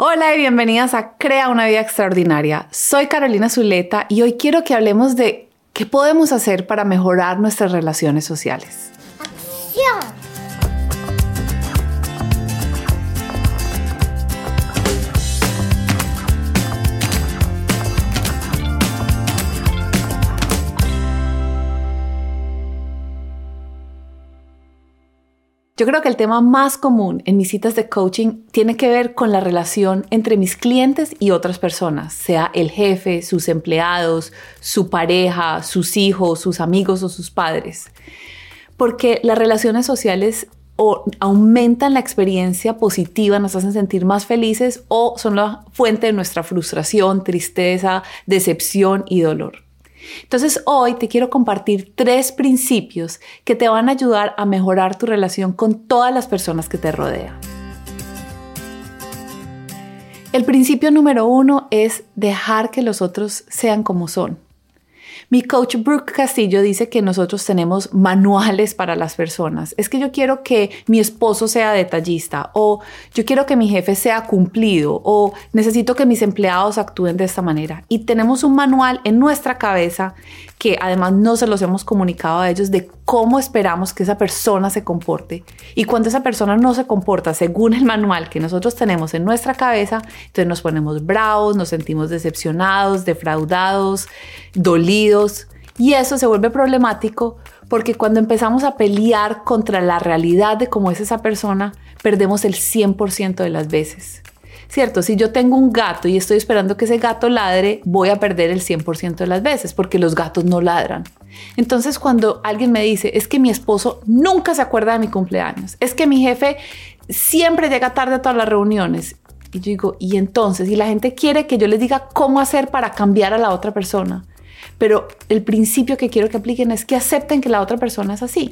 Hola y bienvenidas a Crea una vida extraordinaria. Soy Carolina Zuleta y hoy quiero que hablemos de qué podemos hacer para mejorar nuestras relaciones sociales. ¡Acción! Yo creo que el tema más común en mis citas de coaching tiene que ver con la relación entre mis clientes y otras personas, sea el jefe, sus empleados, su pareja, sus hijos, sus amigos o sus padres. Porque las relaciones sociales o aumentan la experiencia positiva, nos hacen sentir más felices o son la fuente de nuestra frustración, tristeza, decepción y dolor. Entonces hoy te quiero compartir tres principios que te van a ayudar a mejorar tu relación con todas las personas que te rodean. El principio número uno es dejar que los otros sean como son. Mi coach Brooke Castillo dice que nosotros tenemos manuales para las personas. Es que yo quiero que mi esposo sea detallista o yo quiero que mi jefe sea cumplido o necesito que mis empleados actúen de esta manera. Y tenemos un manual en nuestra cabeza que además no se los hemos comunicado a ellos de cómo esperamos que esa persona se comporte. Y cuando esa persona no se comporta según el manual que nosotros tenemos en nuestra cabeza, entonces nos ponemos bravos, nos sentimos decepcionados, defraudados, dolidos. Y eso se vuelve problemático porque cuando empezamos a pelear contra la realidad de cómo es esa persona, perdemos el 100% de las veces. ¿cierto? Si yo tengo un gato y estoy esperando que ese gato ladre, voy a perder el 100% de las veces porque los gatos no ladran. Entonces cuando alguien me dice, es que mi esposo nunca se acuerda de mi cumpleaños, es que mi jefe siempre llega tarde a todas las reuniones. Y yo digo, y entonces, y la gente quiere que yo les diga cómo hacer para cambiar a la otra persona. Pero el principio que quiero que apliquen es que acepten que la otra persona es así.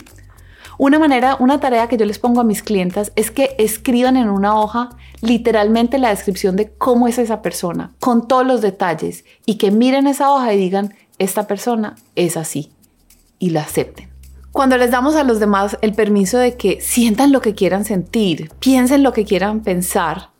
Una manera, una tarea que yo les pongo a mis clientas es que escriban en una hoja literalmente la descripción de cómo es esa persona, con todos los detalles, y que miren esa hoja y digan, esta persona es así, y la acepten. Cuando les damos a los demás el permiso de que sientan lo que quieran sentir, piensen lo que quieran pensar,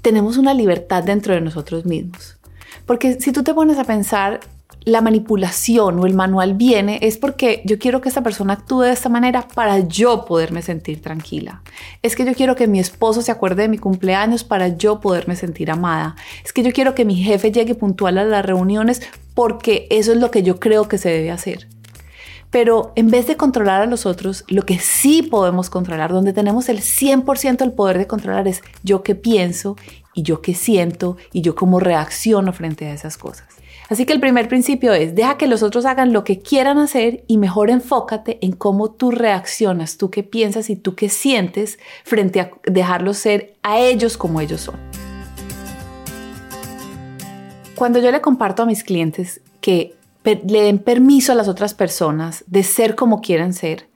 tenemos una libertad dentro de nosotros mismos. Porque si tú te pones a pensar la manipulación o el manual viene es porque yo quiero que esta persona actúe de esta manera para yo poderme sentir tranquila. Es que yo quiero que mi esposo se acuerde de mi cumpleaños para yo poderme sentir amada. Es que yo quiero que mi jefe llegue puntual a las reuniones porque eso es lo que yo creo que se debe hacer. Pero en vez de controlar a los otros, lo que sí podemos controlar, donde tenemos el 100% del poder de controlar es yo qué pienso y yo qué siento y yo cómo reacciono frente a esas cosas. Así que el primer principio es, deja que los otros hagan lo que quieran hacer y mejor enfócate en cómo tú reaccionas, tú qué piensas y tú qué sientes frente a dejarlos ser a ellos como ellos son. Cuando yo le comparto a mis clientes que le den permiso a las otras personas de ser como quieren ser,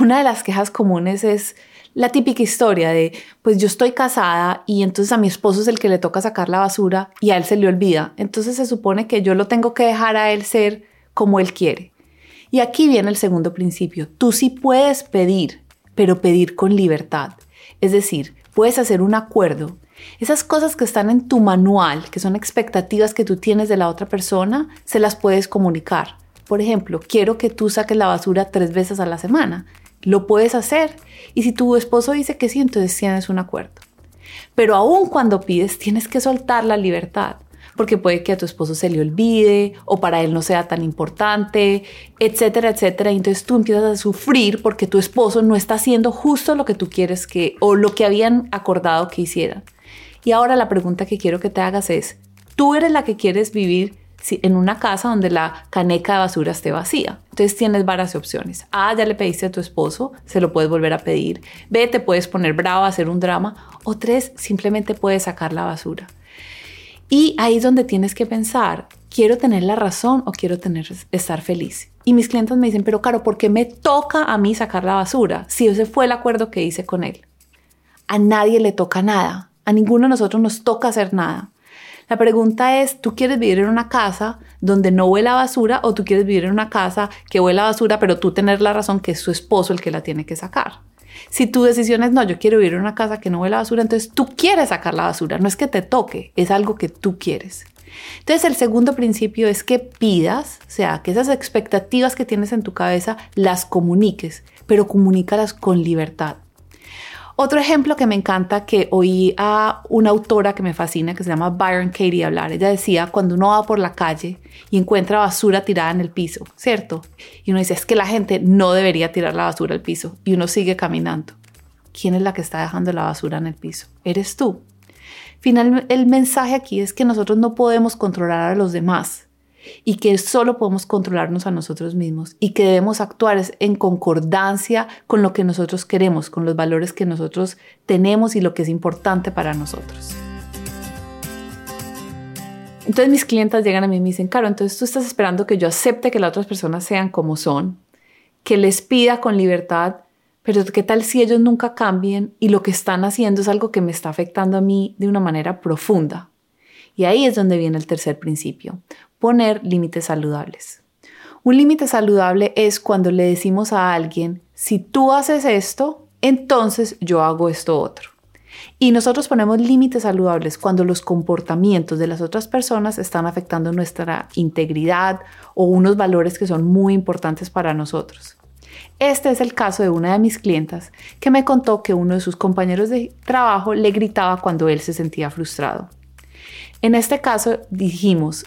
una de las quejas comunes es, la típica historia de, pues yo estoy casada y entonces a mi esposo es el que le toca sacar la basura y a él se le olvida. Entonces se supone que yo lo tengo que dejar a él ser como él quiere. Y aquí viene el segundo principio. Tú sí puedes pedir, pero pedir con libertad. Es decir, puedes hacer un acuerdo. Esas cosas que están en tu manual, que son expectativas que tú tienes de la otra persona, se las puedes comunicar. Por ejemplo, quiero que tú saques la basura tres veces a la semana lo puedes hacer. Y si tu esposo dice que sí, entonces tienes un acuerdo. Pero aún cuando pides, tienes que soltar la libertad, porque puede que a tu esposo se le olvide o para él no sea tan importante, etcétera, etcétera. Y entonces tú empiezas a sufrir porque tu esposo no está haciendo justo lo que tú quieres que o lo que habían acordado que hicieran. Y ahora la pregunta que quiero que te hagas es, ¿tú eres la que quieres vivir en una casa donde la caneca de basura esté vacía. Entonces tienes varias opciones. A, ya le pediste a tu esposo, se lo puedes volver a pedir. B, te puedes poner bravo, hacer un drama. O tres, simplemente puedes sacar la basura. Y ahí es donde tienes que pensar, ¿quiero tener la razón o quiero tener, estar feliz? Y mis clientes me dicen, pero Caro, ¿por qué me toca a mí sacar la basura? Si ese fue el acuerdo que hice con él. A nadie le toca nada. A ninguno de nosotros nos toca hacer nada. La pregunta es, ¿tú quieres vivir en una casa donde no huele basura o tú quieres vivir en una casa que huele basura, pero tú tener la razón que es su esposo el que la tiene que sacar? Si tu decisión es no, yo quiero vivir en una casa que no huele a basura, entonces tú quieres sacar la basura, no es que te toque, es algo que tú quieres. Entonces el segundo principio es que pidas, o sea, que esas expectativas que tienes en tu cabeza las comuniques, pero comunícalas con libertad. Otro ejemplo que me encanta que oí a una autora que me fascina, que se llama Byron Katie hablar. Ella decía, cuando uno va por la calle y encuentra basura tirada en el piso, ¿cierto? Y uno dice, es que la gente no debería tirar la basura al piso. Y uno sigue caminando. ¿Quién es la que está dejando la basura en el piso? Eres tú. Finalmente, el mensaje aquí es que nosotros no podemos controlar a los demás y que solo podemos controlarnos a nosotros mismos y que debemos actuar en concordancia con lo que nosotros queremos, con los valores que nosotros tenemos y lo que es importante para nosotros. Entonces mis clientas llegan a mí y me dicen, Caro, entonces tú estás esperando que yo acepte que las otras personas sean como son, que les pida con libertad, pero ¿qué tal si ellos nunca cambien y lo que están haciendo es algo que me está afectando a mí de una manera profunda? Y ahí es donde viene el tercer principio poner límites saludables. Un límite saludable es cuando le decimos a alguien, si tú haces esto, entonces yo hago esto otro. Y nosotros ponemos límites saludables cuando los comportamientos de las otras personas están afectando nuestra integridad o unos valores que son muy importantes para nosotros. Este es el caso de una de mis clientas que me contó que uno de sus compañeros de trabajo le gritaba cuando él se sentía frustrado. En este caso dijimos,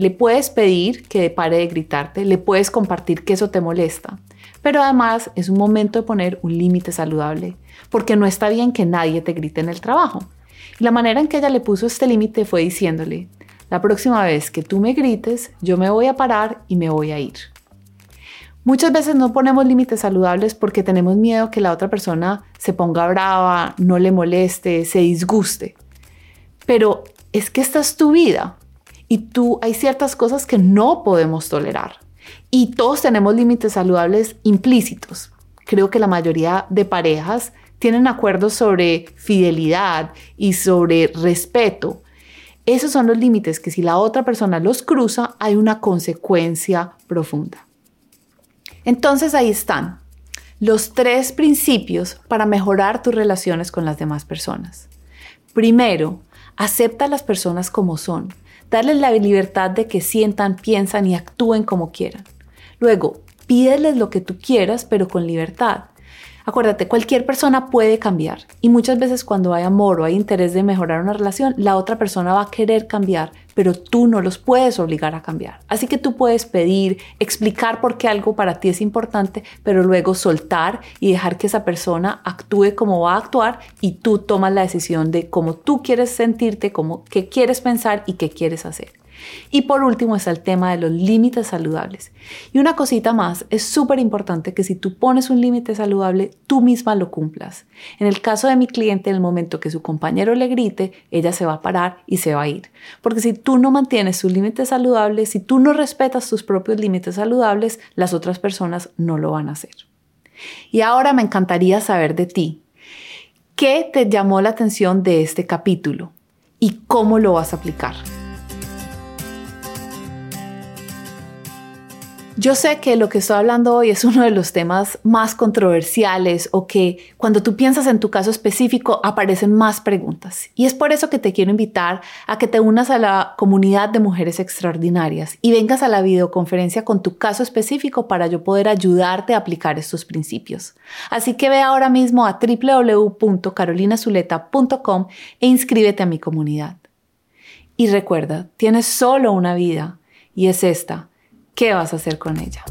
le puedes pedir que pare de gritarte, le puedes compartir que eso te molesta, pero además es un momento de poner un límite saludable, porque no está bien que nadie te grite en el trabajo. Y la manera en que ella le puso este límite fue diciéndole, la próxima vez que tú me grites, yo me voy a parar y me voy a ir. Muchas veces no ponemos límites saludables porque tenemos miedo que la otra persona se ponga brava, no le moleste, se disguste. Pero es que esta es tu vida y tú hay ciertas cosas que no podemos tolerar. Y todos tenemos límites saludables implícitos. Creo que la mayoría de parejas tienen acuerdos sobre fidelidad y sobre respeto. Esos son los límites que si la otra persona los cruza, hay una consecuencia profunda. Entonces ahí están los tres principios para mejorar tus relaciones con las demás personas. Primero, acepta a las personas como son darles la libertad de que sientan, piensan y actúen como quieran. Luego, pídeles lo que tú quieras, pero con libertad. Acuérdate, cualquier persona puede cambiar y muchas veces cuando hay amor o hay interés de mejorar una relación, la otra persona va a querer cambiar, pero tú no los puedes obligar a cambiar. Así que tú puedes pedir, explicar por qué algo para ti es importante, pero luego soltar y dejar que esa persona actúe como va a actuar y tú tomas la decisión de cómo tú quieres sentirte, cómo, qué quieres pensar y qué quieres hacer. Y por último está el tema de los límites saludables. Y una cosita más, es súper importante que si tú pones un límite saludable, tú misma lo cumplas. En el caso de mi cliente, en el momento que su compañero le grite, ella se va a parar y se va a ir. Porque si tú no mantienes tus límites saludables, si tú no respetas tus propios límites saludables, las otras personas no lo van a hacer. Y ahora me encantaría saber de ti. ¿Qué te llamó la atención de este capítulo? ¿Y cómo lo vas a aplicar? Yo sé que lo que estoy hablando hoy es uno de los temas más controversiales o que cuando tú piensas en tu caso específico aparecen más preguntas. Y es por eso que te quiero invitar a que te unas a la comunidad de mujeres extraordinarias y vengas a la videoconferencia con tu caso específico para yo poder ayudarte a aplicar estos principios. Así que ve ahora mismo a www.carolinazuleta.com e inscríbete a mi comunidad. Y recuerda, tienes solo una vida y es esta ¿Qué vas a hacer con ella?